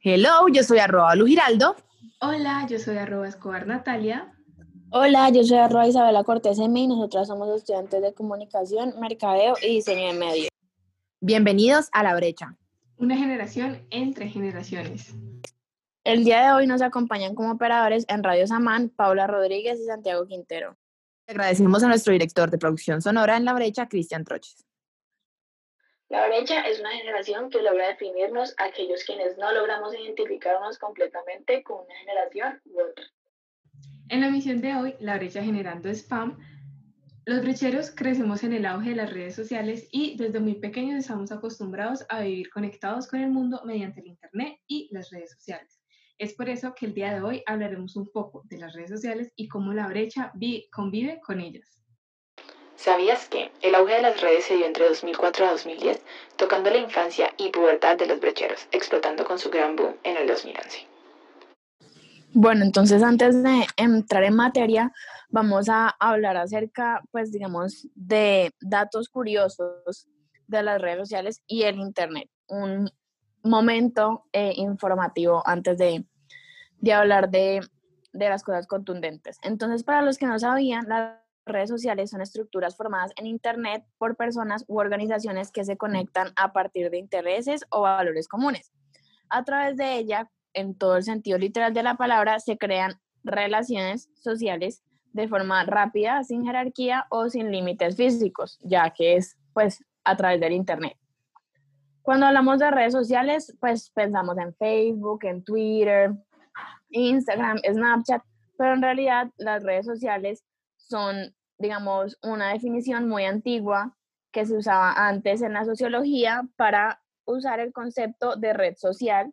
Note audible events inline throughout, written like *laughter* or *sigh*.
Hello, yo soy arroba Lu Giraldo. Hola, yo soy arroba Escobar Natalia. Hola, yo soy arroba Isabela Cortés M y nosotras somos estudiantes de comunicación, mercadeo y diseño de medios. Bienvenidos a La Brecha. Una generación entre generaciones. El día de hoy nos acompañan como operadores en Radio Samán Paula Rodríguez y Santiago Quintero. Agradecemos a nuestro director de producción sonora en La Brecha, Cristian Troches. La brecha es una generación que logra definirnos a aquellos quienes no logramos identificarnos completamente con una generación u otra. En la misión de hoy, La brecha generando spam, los brecheros crecemos en el auge de las redes sociales y desde muy pequeños estamos acostumbrados a vivir conectados con el mundo mediante el Internet y las redes sociales. Es por eso que el día de hoy hablaremos un poco de las redes sociales y cómo la brecha convive con ellas. ¿Sabías que el auge de las redes se dio entre 2004 a 2010, tocando la infancia y pubertad de los brecheros, explotando con su gran boom en el 2011? Bueno, entonces antes de entrar en materia, vamos a hablar acerca, pues digamos, de datos curiosos de las redes sociales y el Internet. Un momento eh, informativo antes de, de hablar de, de las cosas contundentes. Entonces, para los que no sabían, las redes sociales son estructuras formadas en Internet por personas u organizaciones que se conectan a partir de intereses o valores comunes. A través de ella, en todo el sentido literal de la palabra, se crean relaciones sociales de forma rápida, sin jerarquía o sin límites físicos, ya que es pues a través del Internet. Cuando hablamos de redes sociales, pues pensamos en Facebook, en Twitter, Instagram, Snapchat, pero en realidad las redes sociales son, digamos, una definición muy antigua que se usaba antes en la sociología para usar el concepto de red social,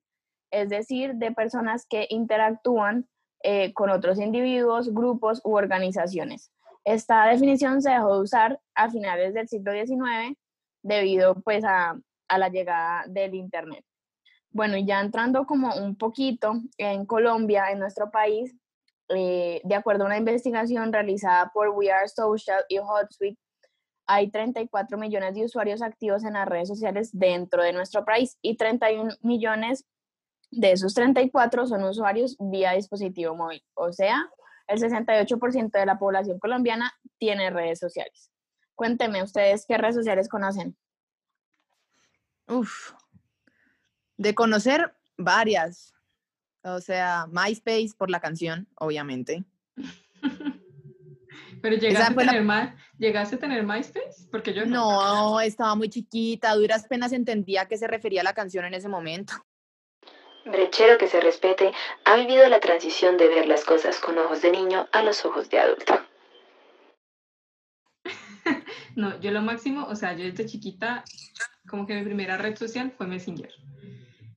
es decir, de personas que interactúan eh, con otros individuos, grupos u organizaciones. Esta definición se dejó de usar a finales del siglo XIX debido pues a, a la llegada del Internet. Bueno, y ya entrando como un poquito en Colombia, en nuestro país, eh, de acuerdo a una investigación realizada por We Are Social y HotSuite, hay 34 millones de usuarios activos en las redes sociales dentro de nuestro país y 31 millones de esos 34 son usuarios vía dispositivo móvil. O sea, el 68% de la población colombiana tiene redes sociales. Cuéntenme ustedes qué redes sociales conocen. Uf, de conocer varias. O sea, MySpace por la canción, obviamente. *laughs* Pero llegaste a, tener la... ¿llegaste a tener MySpace? Porque yo no. No, estaba muy chiquita, duras penas entendía a qué se refería la canción en ese momento. Brechero que se respete ha vivido la transición de ver las cosas con ojos de niño a los ojos de adulto. *laughs* no, yo lo máximo, o sea, yo desde chiquita, como que mi primera red social fue Messenger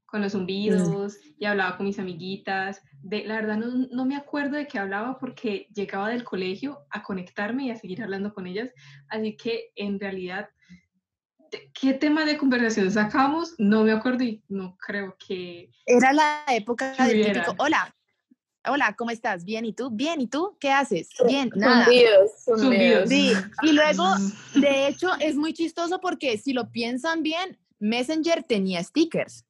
con los zumbidos y hablaba con mis amiguitas. De, la verdad no, no, me acuerdo de qué hablaba porque llegaba del colegio a conectarme y a seguir hablando con ellas. Así que en realidad, ¿qué tema de conversación sacamos? No me acuerdo y no creo que... Era la época del típico, hola, hola, ¿cómo estás? Bien, ¿y tú? Bien, ¿y tú? ¿Qué haces? Bien, nada. Zumbidos, zumbidos. Sí, y luego, de hecho, es muy chistoso porque si lo piensan bien, Messenger tenía stickers.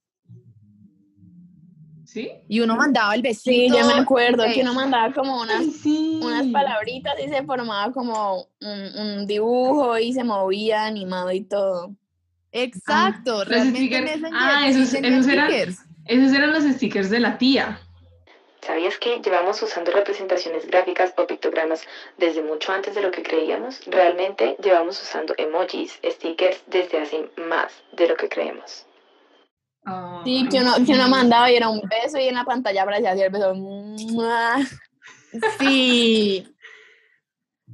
¿Sí? Y uno mandaba el besito. Sí, yo me acuerdo que uno mandaba como unas, sí. unas palabritas y se formaba como un, un, dibujo y se movía animado y todo. Exacto, ah, realmente Messenger ah, esos, esos, eran, esos eran los stickers de la tía. ¿Sabías que llevamos usando representaciones gráficas o pictogramas desde mucho antes de lo que creíamos? Realmente llevamos usando emojis, stickers desde hace más de lo que creemos. Oh, sí, que uno, que uno mandaba y era un beso y en la pantalla aparecía así el beso. Sí.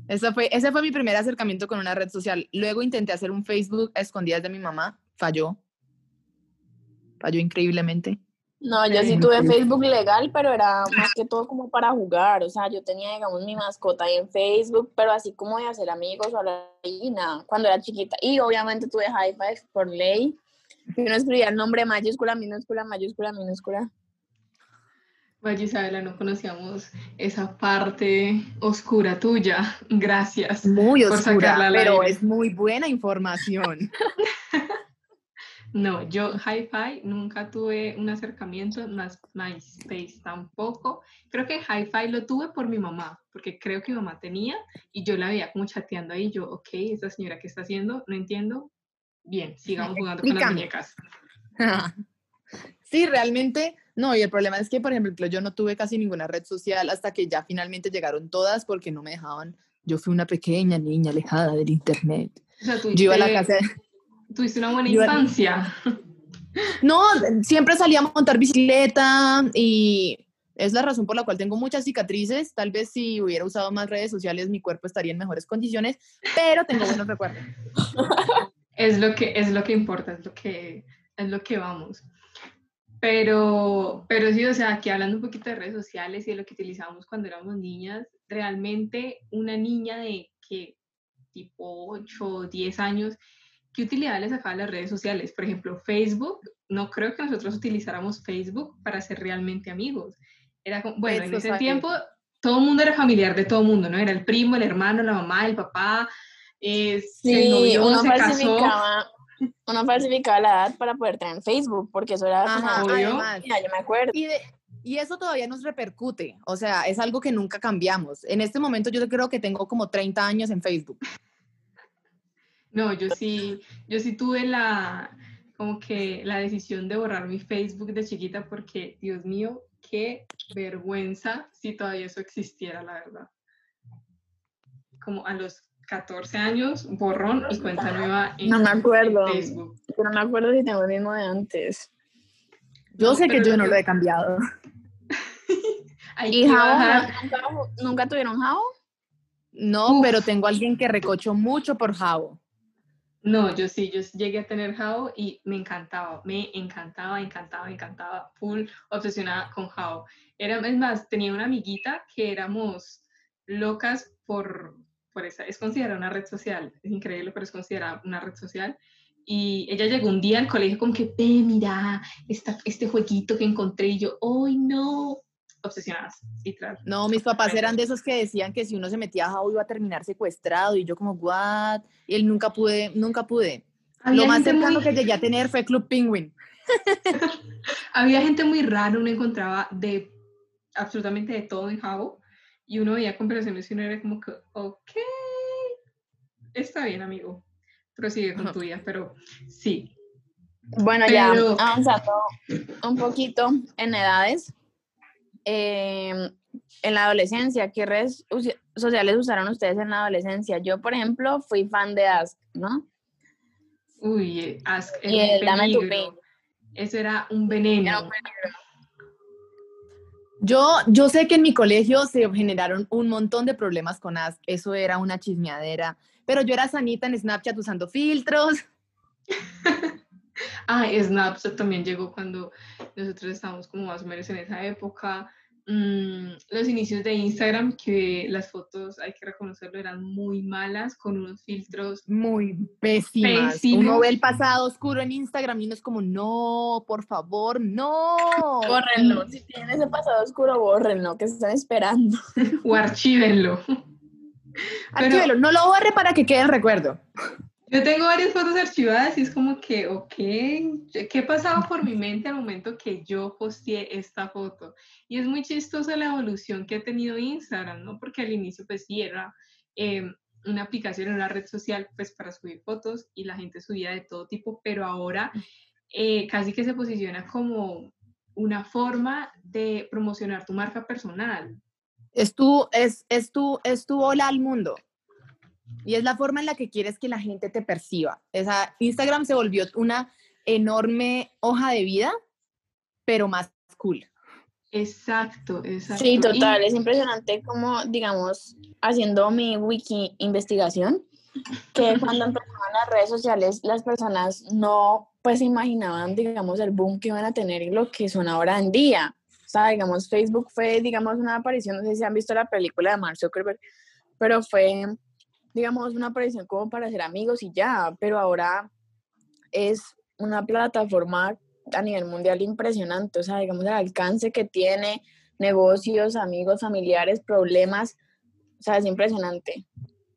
Eso fue, ese fue mi primer acercamiento con una red social. Luego intenté hacer un Facebook a escondidas de mi mamá. Falló. Falló increíblemente. No, yo sí tuve Facebook legal, pero era más que todo como para jugar. O sea, yo tenía, digamos, mi mascota ahí en Facebook, pero así como de hacer amigos o algo y nada, cuando era chiquita. Y obviamente tuve High Five por ley. Y uno escribía el nombre mayúscula, minúscula, mayúscula, minúscula. Vaya Isabela, no conocíamos esa parte oscura tuya. Gracias. Muy por oscura, pero es muy buena información. *laughs* No, yo Hi-Fi nunca tuve un acercamiento, más MySpace tampoco. Creo que Hi-Fi lo tuve por mi mamá, porque creo que mi mamá tenía y yo la veía como chateando ahí. Yo, ok, esta señora, ¿qué está haciendo? No entiendo. Bien, *laughs* sigamos jugando con las muñecas. *laughs* Sí, realmente, no, y el problema es que, por ejemplo, yo no tuve casi ninguna red social hasta que ya finalmente llegaron todas porque no me dejaban. Yo fui una pequeña niña alejada del internet. O sea, Yo iba a la tuviste- casa, Tuviste una buena infancia. *laughs* no, siempre salía a montar bicicleta y es la razón por la cual tengo muchas cicatrices. Tal vez si hubiera usado más redes sociales mi cuerpo estaría en mejores condiciones, pero tengo buenos recuerdos. Es lo que, es lo que importa, es lo que, es lo que vamos. Pero, pero sí, o sea, aquí hablando un poquito de redes sociales y de lo que utilizamos cuando éramos niñas, realmente una niña de que tipo 8 o 10 años, ¿qué utilidad le sacaba a las redes sociales? Por ejemplo, Facebook, no creo que nosotros utilizáramos Facebook para ser realmente amigos. Era como, bueno, en ese society. tiempo todo el mundo era familiar de todo el mundo, ¿no? Era el primo, el hermano, la mamá, el papá, eh, Sí, uno se casó. falsificaba, uno falsificaba la edad para poder tener Facebook, porque eso era Ajá, como, obvio. yo me acuerdo. Y, de- y eso todavía nos repercute, o sea, es algo que nunca cambiamos. En este momento yo creo que tengo como 30 años en Facebook. No, yo sí, yo sí tuve la, como que la decisión de borrar mi Facebook de chiquita porque, Dios mío, qué vergüenza si todavía eso existiera, la verdad. Como a los 14 años, borrón y cuenta nueva en, No me acuerdo. Facebook. Pero no me acuerdo si tengo el mismo de antes. Yo No, sé que yo no lo he cambiado. *laughs* ¿Y Jao? ¿Nunca, nunca tuvieron Jao? No, Uf. pero tengo alguien que recocho mucho por Javo. No, yo sí, yo llegué a tener Jao y me encantaba, me encantaba, encantaba, encantaba, full obsesionada con Jao. Era, es más, tenía una amiguita que éramos locas por, por esa, es considerada una red social, es increíble, pero es considerada una red social. Y ella llegó un día al colegio como que, ve, mira, esta, este jueguito que encontré y yo, ¡ay, no! Obsesionadas, literal. No, mis papás eran de esos que decían que si uno se metía a Javo iba a terminar secuestrado y yo como, what? Y él nunca pude, nunca pude. Lo más cercano muy- que llegué a tener fue Club Penguin. *laughs* Había gente muy rara, uno encontraba de absolutamente de todo en Jabo y uno veía conversaciones y uno era como que, ok, está bien, amigo, prosigue con tu vida, pero sí. Bueno, ya avanzando un poquito en edades. em, en la adolescencia, ¿qué redes sociales usaron ustedes en la adolescencia? Yo, por ejemplo, fui fan de Ask, ¿no? Uy, Ask era Y un el Dame tu. Eso era un veneno. Era un peligro. Yo, yo sé que en mi colegio se generaron un montón de problemas con Ask. Eso era una chismeadera. Pero yo era sanita en Snapchat usando filtros. *laughs* Ah, Snapchat también llegó cuando nosotros estábamos como más o menos en esa época. Mm, los inicios de Instagram, que las fotos, hay que reconocerlo, eran muy malas, con unos filtros. Muy pésimas. Pésimos. Uno ve el pasado oscuro en Instagram y uno es como, no, por favor, no. Bórrenlo. Si tienen ese pasado oscuro, bórrenlo, que están esperando. *laughs* O archívenlo. Archívelo, no lo borre para que quede el recuerdo. Yo tengo varias fotos archivadas y es como que, ok, ¿qué pasaba por mi mente al momento que yo posteé esta foto? Y es muy chistosa la evolución que ha tenido Instagram, ¿no? Porque al inicio pues sí era eh, una aplicación, una red social pues para subir fotos y la gente subía de todo tipo, pero ahora eh, casi que se posiciona como una forma de promocionar tu marca personal. Es tu, es, es tu, es tu hola al mundo. Y es la forma en la que quieres que la gente te perciba. Esa, Instagram se volvió una enorme hoja de vida, pero más cool. Exacto, exacto. Sí, Y- total. Es impresionante como, digamos, haciendo mi wiki investigación, que *laughs* cuando empezaron las redes sociales, las personas no, pues, imaginaban, digamos, el boom que iban a tener y lo que son ahora en día. O sea, digamos, Facebook fue, digamos, una aparición, no sé si han visto la película de Mark Zuckerberg, pero fue, digamos, una aparición como para ser amigos y ya, pero ahora es una plataforma a nivel mundial impresionante, o sea, digamos, el alcance que tiene, negocios, amigos, familiares, problemas. O sea, es impresionante.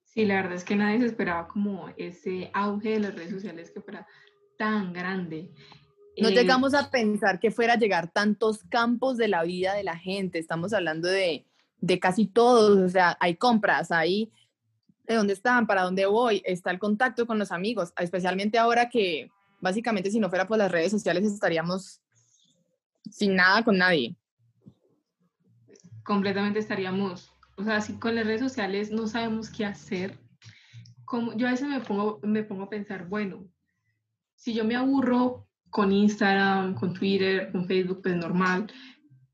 Sí, la verdad es que nadie se esperaba como ese auge de las redes sociales que fuera tan grande. No Eh, llegamos a pensar que fuera a llegar tantos campos de la vida de la gente. Estamos hablando de, de casi todos. O sea, hay compras, hay de dónde están, para dónde voy, está el contacto con los amigos, especialmente ahora que básicamente si no fuera por las redes sociales estaríamos sin nada con nadie. completamente estaríamos, o sea, si con las redes sociales no sabemos qué hacer, como, yo a veces me pongo, me pongo a pensar, bueno, si yo me aburro con Instagram, con Twitter, con Facebook, pues normal,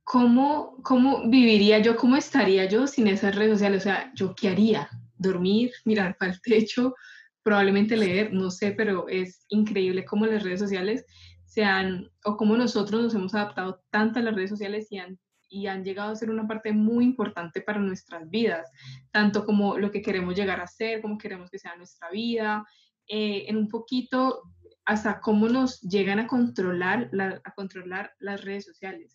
¿cómo, cómo viviría yo, cómo estaría yo sin esas redes sociales? O sea, ¿yo qué haría? ¿Dormir, mirar para el techo, probablemente leer? No sé, pero es increíble cómo las redes sociales se han, o cómo nosotros nos hemos adaptado tanto a las redes sociales y han y han llegado a ser una parte muy importante para nuestras vidas, tanto como lo que queremos llegar a ser, como queremos que sea nuestra vida, eh, en un poquito hasta cómo nos llegan a controlar, la- a controlar las redes sociales.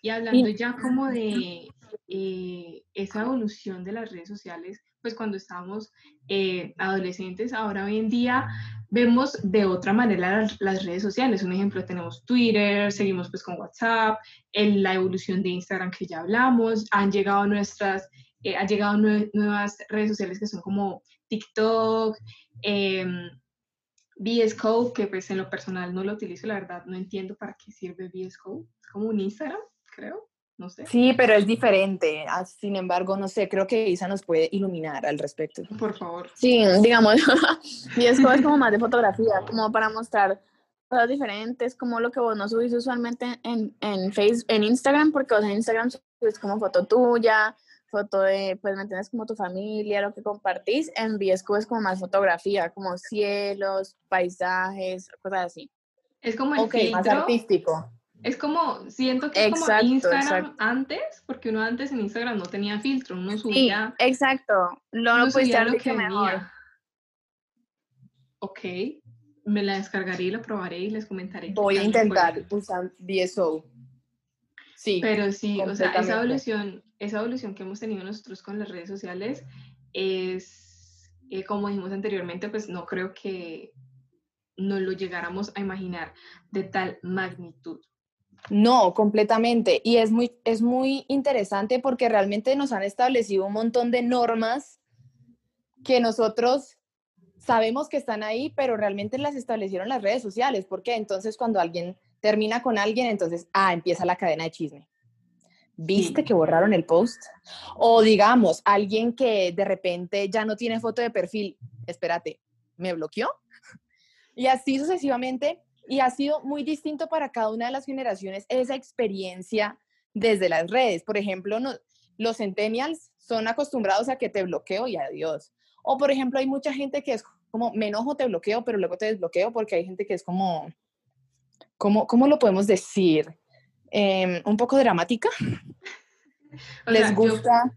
Y hablando ya como de eh, esa evolución de las redes sociales, pues cuando estábamos eh, adolescentes, ahora hoy en día vemos de otra manera las, redes sociales. Un ejemplo, tenemos Twitter, seguimos pues con WhatsApp, en la evolución de Instagram que ya hablamos, han llegado nuestras, eh, han llegado nue- nuevas redes sociales que son como TikTok, em, VS que pues en lo personal no lo utilizo, la verdad no entiendo para qué sirve VS es como un Instagram, creo, no sé. Sí, pero es diferente. Ah, Sin embargo, no sé, creo que Isa nos puede iluminar al respecto. Por favor. Sí, digamos, y es como, es como más de fotografía, como para mostrar cosas diferentes, como lo que vos no subís usualmente en, en, face, en Instagram, porque vos en Instagram subes como foto tuya, foto de, pues, ¿me entiendes? Como tu familia, lo que compartís. En VSQ es como más fotografía, como cielos, paisajes, cosas así. Es como el Ok, más artístico. Es como, siento que es como Instagram exacto. antes, porque uno antes en Instagram no tenía filtro, uno Sí, subía, exacto. Lo uno no pudiste subía lo que mejor. venía. Ok, me la descargaré y la probaré y les comentaré. Voy a intentar usar VSO. Sí, Pero sí, o sea, esa evolución, esa evolución que hemos tenido nosotros con las redes sociales es, eh, como dijimos anteriormente, pues no creo que no lo llegáramos a imaginar de tal magnitud. No, completamente. Y es muy, es muy interesante porque realmente nos han establecido un montón de normas que nosotros sabemos que están ahí, pero realmente las establecieron las redes sociales. ¿Por qué? Entonces, cuando alguien termina con alguien, entonces, ah, empieza la cadena de chisme. ¿Viste Sí. que borraron el post? O digamos, alguien que de repente ya no tiene foto de perfil, espérate, ¿me bloqueó? Y así sucesivamente. Y ha sido muy distinto para cada una de las generaciones esa experiencia desde las redes. Por ejemplo, no- los centennials son acostumbrados a que te bloqueo y adiós. O por ejemplo, hay mucha gente que es como, me enojo, te bloqueo, pero luego te desbloqueo porque hay gente que es como, ¿cómo, cómo lo podemos decir? Em, un poco dramática. O Les sea, gusta.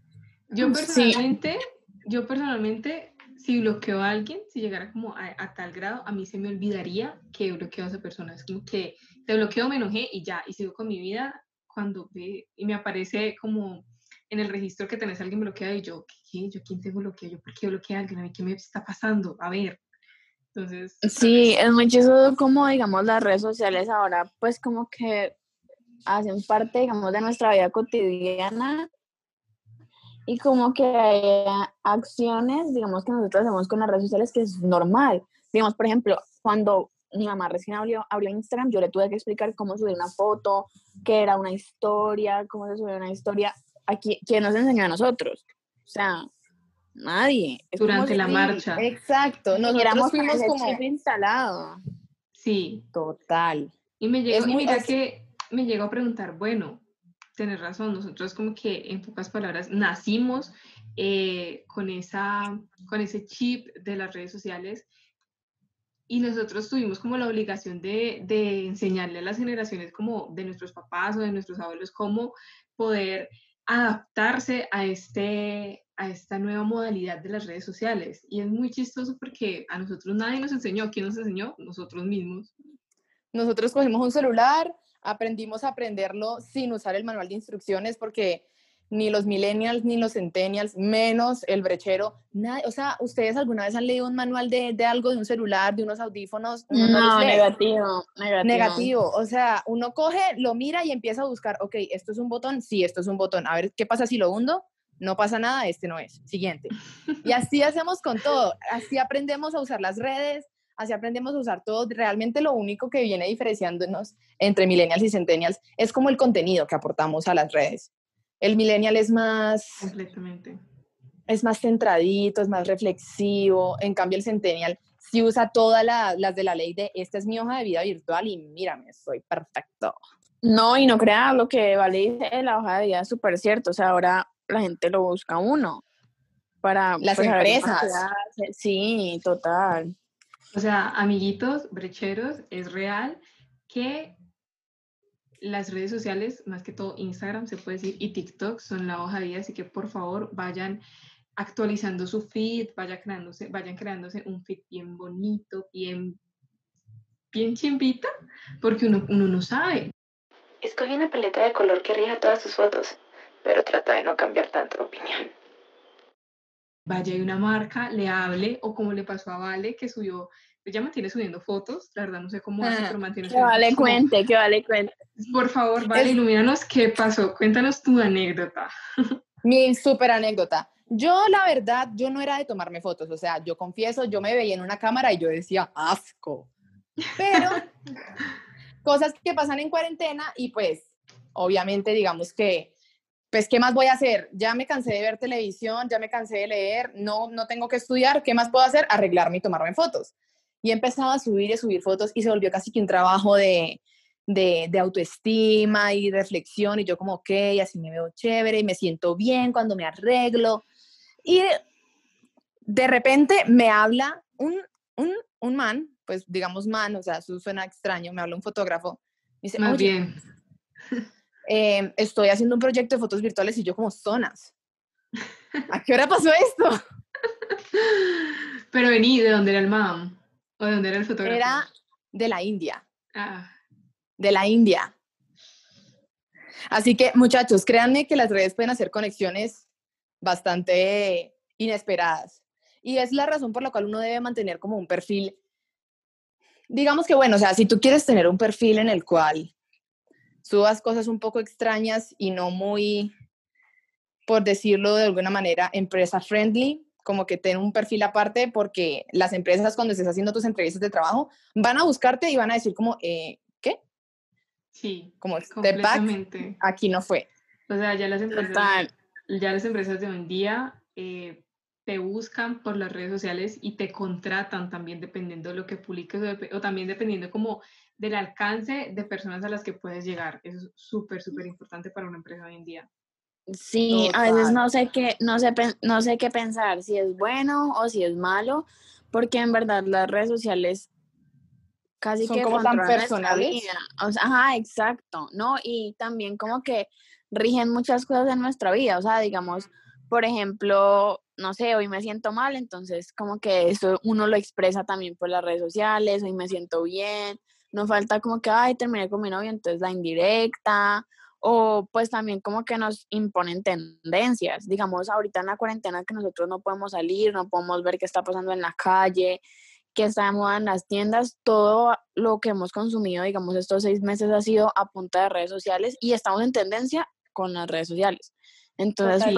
Yo, personalmente, yo personalmente, si bloqueo a alguien, si llegara como a, a tal grado, a mí se me olvidaría que bloqueo a esa persona. Es como que te bloqueo, me enojé y ya, y sigo con mi vida cuando ve y me aparece como en el registro que tenés a alguien bloqueado y yo, ¿qué? ¿Yo quién tengo bloqueado? ¿Yo por qué bloqueé a alguien? ¿A mí qué me está pasando? A ver. Entonces, Sí, es muy chistoso como, digamos, las redes sociales ahora, pues como que hacen parte, digamos, de nuestra vida cotidiana y como que hay acciones, digamos, que nosotros hacemos con las redes sociales que es normal. Digamos, por ejemplo, cuando mi mamá recién abrió, abrió Instagram, yo le tuve que explicar cómo subir una foto, qué era una historia, cómo se subía una historia. Aquí, ¿quién nos enseñó a nosotros? O sea, nadie. Es durante si la marcha. Exacto. Nosotros fuimos como instalado. Sí, total. Y me llegó, Es y muy- mira es- que me llegó a preguntar, bueno, tienes razón, nosotros como que en pocas palabras nacimos eh, con, esa, con ese chip de las redes sociales y nosotros tuvimos como la obligación de, de enseñarle a las generaciones como de nuestros papás o de nuestros abuelos cómo poder adaptarse a, este, a esta nueva modalidad de las redes sociales. Y es muy chistoso porque a nosotros nadie nos enseñó. ¿Quién nos enseñó? Nosotros mismos. Nosotros cogimos un celular, aprendimos a aprenderlo sin usar el manual de instrucciones porque ni los millennials ni los centennials, menos el brechero, nada, o sea, ¿ustedes alguna vez han leído un manual de, de algo, de un celular, de unos audífonos? No, lee. negativo, negativo. Negativo, o sea, uno coge, lo mira y empieza a buscar, ok, esto es un botón, sí, esto es un botón, a ver, ¿qué pasa si lo hundo? No pasa nada, este no es. Siguiente. Y así hacemos con todo, así aprendemos a usar las redes, así aprendemos a usar todo. Realmente lo único que viene diferenciándonos entre millennials y centennials es como el contenido que aportamos a las redes. El millennial es más, Completamente. es más centradito, es más reflexivo. En cambio, el centennial sí usa todas la- las de la ley de esta es mi hoja de vida virtual y mírame, soy perfecto. No, y no crea lo que Vale dice en la hoja de vida es súper cierto. O sea, ahora la gente lo busca uno para Las pues, empresas. Sí, total. O sea, amiguitos, brecheros, es real que las redes sociales, más que todo Instagram, se puede decir, y TikTok son la hoja de vida, así que por favor vayan actualizando su feed, vayan creándose, vayan creándose un feed bien bonito, bien, bien chimbita, porque uno, uno no sabe. Escoge una paleta de color que rija todas tus fotos, pero trata de no cambiar tanto de opinión. Vaya y una marca, le hable, o como le pasó a Vale, que subió, ella mantiene subiendo fotos, la verdad no sé cómo hace, Ah, pero mantiene Que subiendo vale fotos cuente, que vale cuente. Por favor, Vale, Es- ilumínanos qué pasó, cuéntanos tu anécdota. Mi súper anécdota. Yo, la verdad, yo no era de tomarme fotos, o sea, yo confieso, yo me veía en una cámara y yo decía, asco. Pero *laughs* cosas que pasan en cuarentena y pues, obviamente, digamos que, pues, ¿qué más voy a hacer? Ya me cansé de ver televisión, ya me cansé de leer, no, no tengo que estudiar, ¿qué más puedo hacer? Arreglarme y tomarme fotos. Y empezaba a subir y subir fotos y se volvió casi que un trabajo de, de, de autoestima y reflexión y yo como, ok, así me veo chévere y me siento bien cuando me arreglo. Y de repente me habla un, un, un man, pues digamos man, o sea, eso suena extraño, me habla un fotógrafo, me dice, oye, bien, *laughs* eh, estoy haciendo un proyecto de fotos virtuales y yo como zonas. ¿A qué hora pasó esto? *laughs* pero vení, ¿de dónde era el mam? ¿O de dónde era el fotógrafo? Era de la India, Ah, de la India. Así que muchachos, créanme que las redes pueden hacer conexiones bastante inesperadas. Y es la razón por la cual uno debe mantener como un perfil. Digamos que bueno, o sea, si tú quieres tener un perfil en el cual subas cosas un poco extrañas y no muy, por decirlo de alguna manera, empresa friendly, como que ten un perfil aparte porque las empresas cuando estés haciendo tus entrevistas de trabajo van a buscarte y van a decir como, eh, ¿qué? sí, Como step back, completamente. aquí no fue. O sea, ya las empresas, Total. ya las empresas de hoy en día eh, te buscan por las redes sociales y te contratan también dependiendo de lo que publiques o, dep- o también dependiendo como del alcance de personas a las que puedes llegar. Eso es súper, súper importante para una empresa hoy en día. Sí, a veces no sé qué, no sé, no sé qué pensar, si es bueno o si es malo, porque en verdad las redes sociales casi Son que como tan personales. O sea, ajá, exacto, ¿no? Y también como que rigen muchas cosas en nuestra vida, o sea, digamos, por ejemplo, no sé, hoy me siento mal, entonces como que eso uno lo expresa también por las redes sociales, hoy me siento bien, no falta como que, ay, terminé con mi novio, entonces la indirecta, o pues también como que nos imponen tendencias, digamos, ahorita en la cuarentena que nosotros no podemos salir, no podemos ver qué está pasando en la calle, qué está de moda en las tiendas, todo lo que hemos consumido, digamos, estos seis meses ha sido a punta de redes sociales y estamos en tendencia con las redes sociales. Entonces, Total.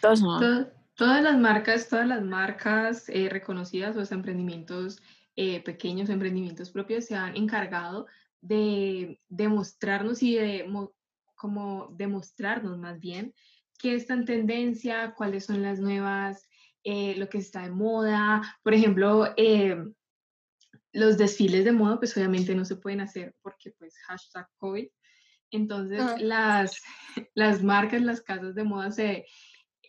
pues todas las marcas, todas las marcas eh, reconocidas o hasta emprendimientos eh, pequeños, emprendimientos propios se han encargado de demostrarnos y de mo- como demostrarnos más bien qué está en tendencia, cuáles son las nuevas, eh, lo que está de moda. Por ejemplo, eh, los desfiles de moda, pues obviamente no se pueden hacer porque pues hashtag COVID. Entonces, Ah. las, las marcas, las casas de moda se,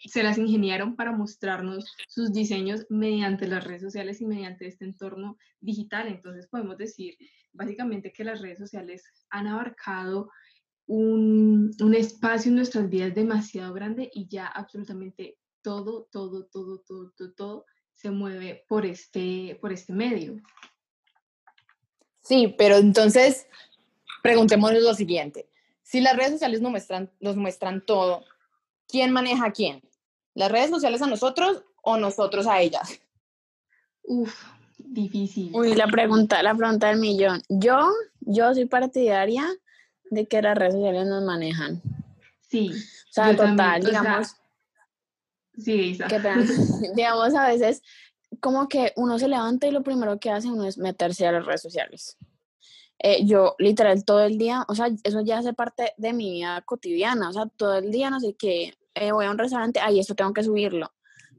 se las ingeniaron para mostrarnos sus diseños mediante las redes sociales y mediante este entorno digital. Entonces, podemos decir básicamente que las redes sociales han abarcado un, un espacio en nuestras vidas demasiado grande y ya absolutamente todo, todo, todo, todo, todo, todo se mueve por este, por este medio. Sí, pero entonces, preguntémonos lo siguiente. Si las redes sociales nos muestran, muestran todo, ¿quién maneja quién? ¿Las redes sociales a nosotros o nosotros a ellas? Uf, difícil. Uy, la pregunta, la pregunta del millón. Yo, yo soy partidaria de que las redes sociales nos manejan. Sí. O sea, también, total, o sea, digamos, sí, Isa. que *laughs* digamos a veces como que uno se levanta y lo primero que hace uno es meterse a las redes sociales. Eh, yo literal todo el día, o sea, eso ya hace parte de mi vida cotidiana, o sea, todo el día no sé qué, eh, voy a un restaurante, ay, esto tengo que subirlo.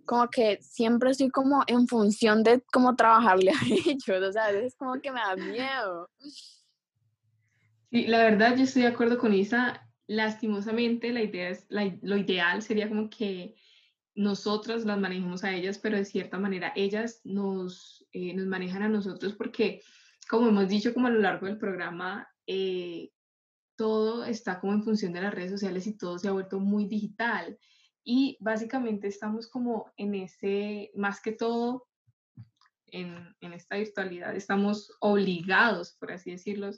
Como que siempre estoy como en función de cómo trabajarle a *laughs* ellos, o sea, a veces como que me da miedo. Sí, la verdad, yo estoy de acuerdo con Isa. Lastimosamente, la idea es, la- lo ideal sería como que nosotras las manejemos a ellas, pero de cierta manera ellas nos, eh, nos manejan a nosotros porque, como hemos dicho como a lo largo del programa, eh, todo está como en función de las redes sociales y todo se ha vuelto muy digital. Y básicamente estamos como en ese, más que todo, en, en esta virtualidad, estamos obligados, por así decirlo,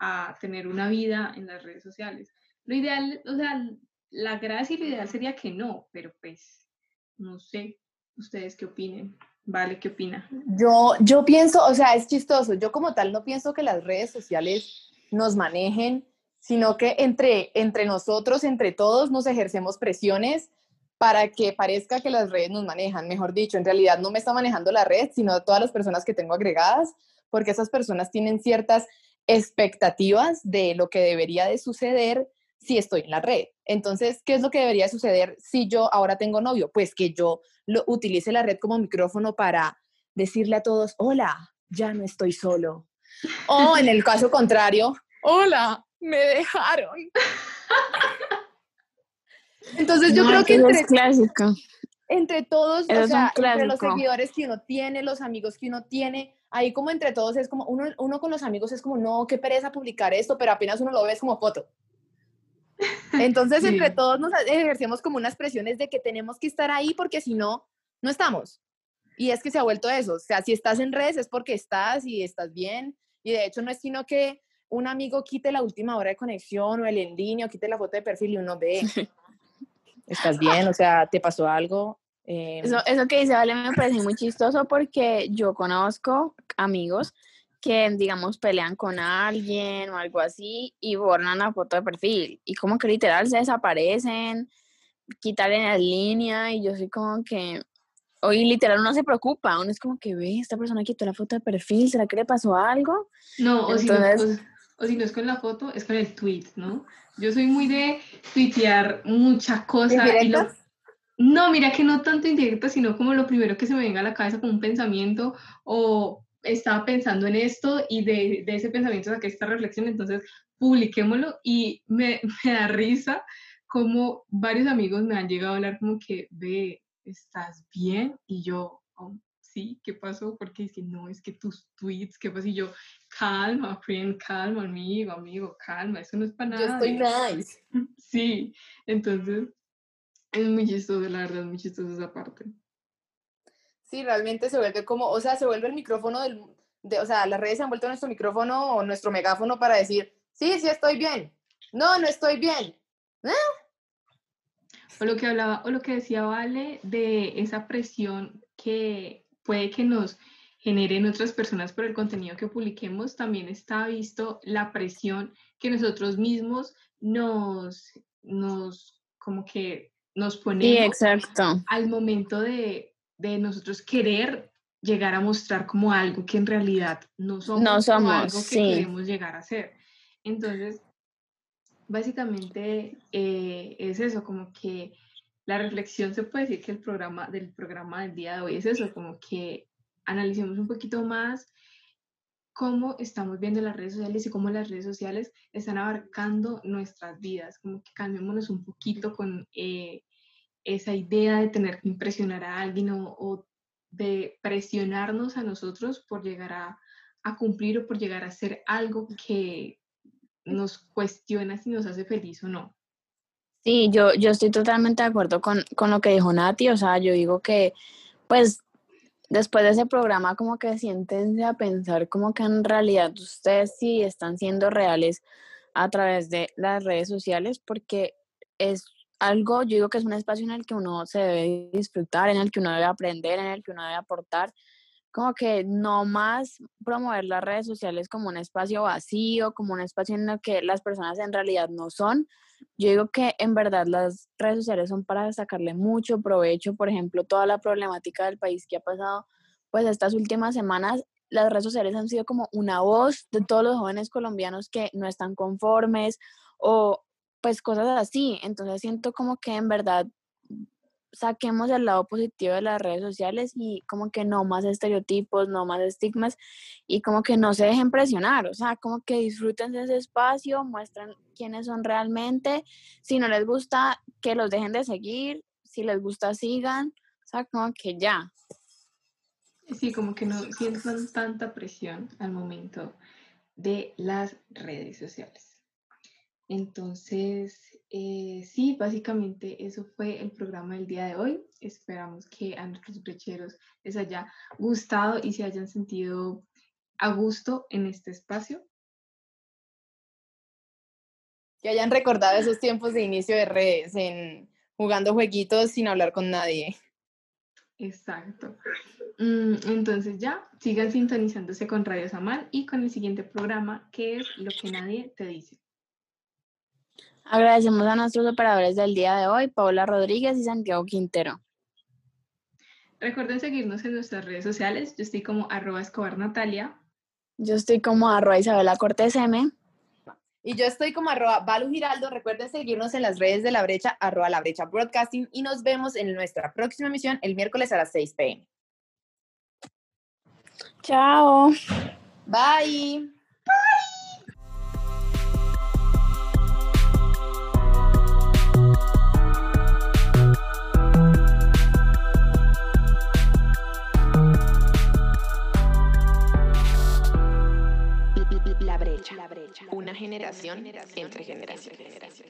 a tener una vida en las redes sociales. Lo ideal, o sea, la gracia y lo ideal sería que no, pero pues, no sé, ustedes qué opinen. Vale, ¿qué opina? Yo, yo pienso, o sea, es chistoso. Yo como tal no pienso que las redes sociales nos manejen, sino que entre, entre nosotros, entre todos, nos ejercemos presiones para que parezca que las redes nos manejan. Mejor dicho, en realidad no me está manejando la red, sino todas las personas que tengo agregadas, porque esas personas tienen ciertas expectativas de lo que debería de suceder si estoy en la red. Entonces, ¿qué es lo que debería suceder si yo ahora tengo novio? Pues que yo lo, utilice la red como micrófono para decirle a todos, hola, ya no estoy solo. O en el caso contrario, *laughs* hola, me dejaron. *laughs* Entonces yo No, creo que entre, es clásico. entre todos, Eso o sea, entre los seguidores que uno tiene, los amigos que uno tiene, ahí como entre todos es como, uno, uno con los amigos es como, no, qué pereza publicar esto, pero apenas uno lo ve es como foto. *laughs* Entonces, Sí. entre todos nos ejercemos como unas presiones de que tenemos que estar ahí porque si no, no estamos. Y es que se ha vuelto eso. O sea, si estás en redes es porque estás y estás bien. Y de hecho no es sino que un amigo quite la última hora de conexión o el en línea o quite la foto de perfil y uno ve, *laughs* estás bien, o sea, te pasó algo. Eh, Eso, eso que dice Vale me parece muy chistoso porque yo conozco amigos que, digamos, pelean con alguien o algo así y borran la foto de perfil y como que literal se desaparecen, quitan en la línea y yo soy como que, hoy literal uno se preocupa, uno es como que ve, esta persona quitó la foto de perfil, ¿será que le pasó algo? No, o, si no, Entonces- o- si no es con la foto, es con el tweet, ¿no? Yo soy muy de tuitear mucha cosa. y lo- ¿Indirectas? no, mira que no tanto indirecta, sino como lo primero que se me venga a la cabeza como un pensamiento o estaba pensando en esto y de, de ese pensamiento saqué esta reflexión, entonces publiquémoslo y me, *laughs* me da risa como varios amigos me han llegado a hablar como que, ve, ¿estás bien? Y yo, "Oh, sí, ¿qué pasó? Porque que no, es que tus tweets, ¿qué pasó? Y yo, calma, friend, calma, amigo, amigo, calma, eso no es para Yo nada. estoy nice. *laughs* Sí, entonces es muy chistoso, la verdad, es muy chistoso esa parte. Sí, realmente se vuelve como, o sea, se vuelve el micrófono del, de, o sea, las redes se han vuelto nuestro micrófono o nuestro megáfono para decir, sí, sí estoy bien, no, no estoy bien. O lo que hablaba, o lo que decía Vale de esa presión que puede que nos generen otras personas por el contenido que publiquemos, también está visto la presión que nosotros mismos nos, nos como que nos Sí, ponemos exacto. al momento de, de nosotros querer llegar a mostrar como algo que en realidad no somos, No somos, algo que sí. queremos llegar a ser. Entonces, básicamente eh, es eso, como que la reflexión se puede decir que el programa del programa del día de hoy es eso, como que analicemos un poquito más cómo estamos viendo las redes sociales y cómo las redes sociales están abarcando nuestras vidas, como que calmémonos un poquito con eh, esa idea de tener que impresionar a alguien o, de presionarnos a nosotros por llegar a cumplir o por llegar a hacer algo que nos cuestiona si nos hace feliz o no. Sí, yo, yo estoy totalmente de acuerdo con, con lo que dijo Nati, o sea, yo digo que, pues, después de ese programa como que siéntense a pensar como que en realidad ustedes sí están siendo reales a través de las redes sociales porque es algo, yo digo que es un espacio en el que uno se debe disfrutar, en el que uno debe aprender, en el que uno debe aportar, como que no más promover las redes sociales como un espacio vacío, como un espacio en el que las personas en realidad no son. Yo digo que en verdad las redes sociales son para sacarle mucho provecho, por ejemplo, toda la problemática del país que ha pasado, pues estas últimas semanas, las redes sociales han sido como una voz de todos los jóvenes colombianos que no están conformes o pues cosas así. Entonces siento como que en verdad saquemos el lado positivo de las redes sociales y como que no más estereotipos, no más estigmas y como que no se dejen presionar, o sea, como que disfruten de ese espacio, muestran quiénes son realmente, si no les gusta, que los dejen de seguir, si les gusta, sigan, o sea, como que ya. Sí, como que no sientan tanta presión al momento de las redes sociales. Entonces, eh, sí, básicamente eso fue el programa del día de hoy. Esperamos que a nuestros brecheros les haya gustado y se hayan sentido a gusto en este espacio. Que hayan recordado esos tiempos de inicio de redes, en jugando jueguitos sin hablar con nadie. Exacto. Mm, entonces ya, sigan sintonizándose con Radio Samal y con el siguiente programa que es Lo que nadie te dice. Agradecemos a nuestros operadores del día de hoy, Paula Rodríguez y Santiago Quintero. Recuerden seguirnos en nuestras redes sociales. Yo estoy como arroba escobar Natalia. Yo estoy como arroba Isabela Cortés M. Y yo estoy como arroba Balu Giraldo. Recuerden seguirnos en las redes de La Brecha, arroba La Brecha Broadcasting. Y nos vemos en nuestra próxima emisión el miércoles a las 6 pm. Chao. Bye. Una generación entre generaciones.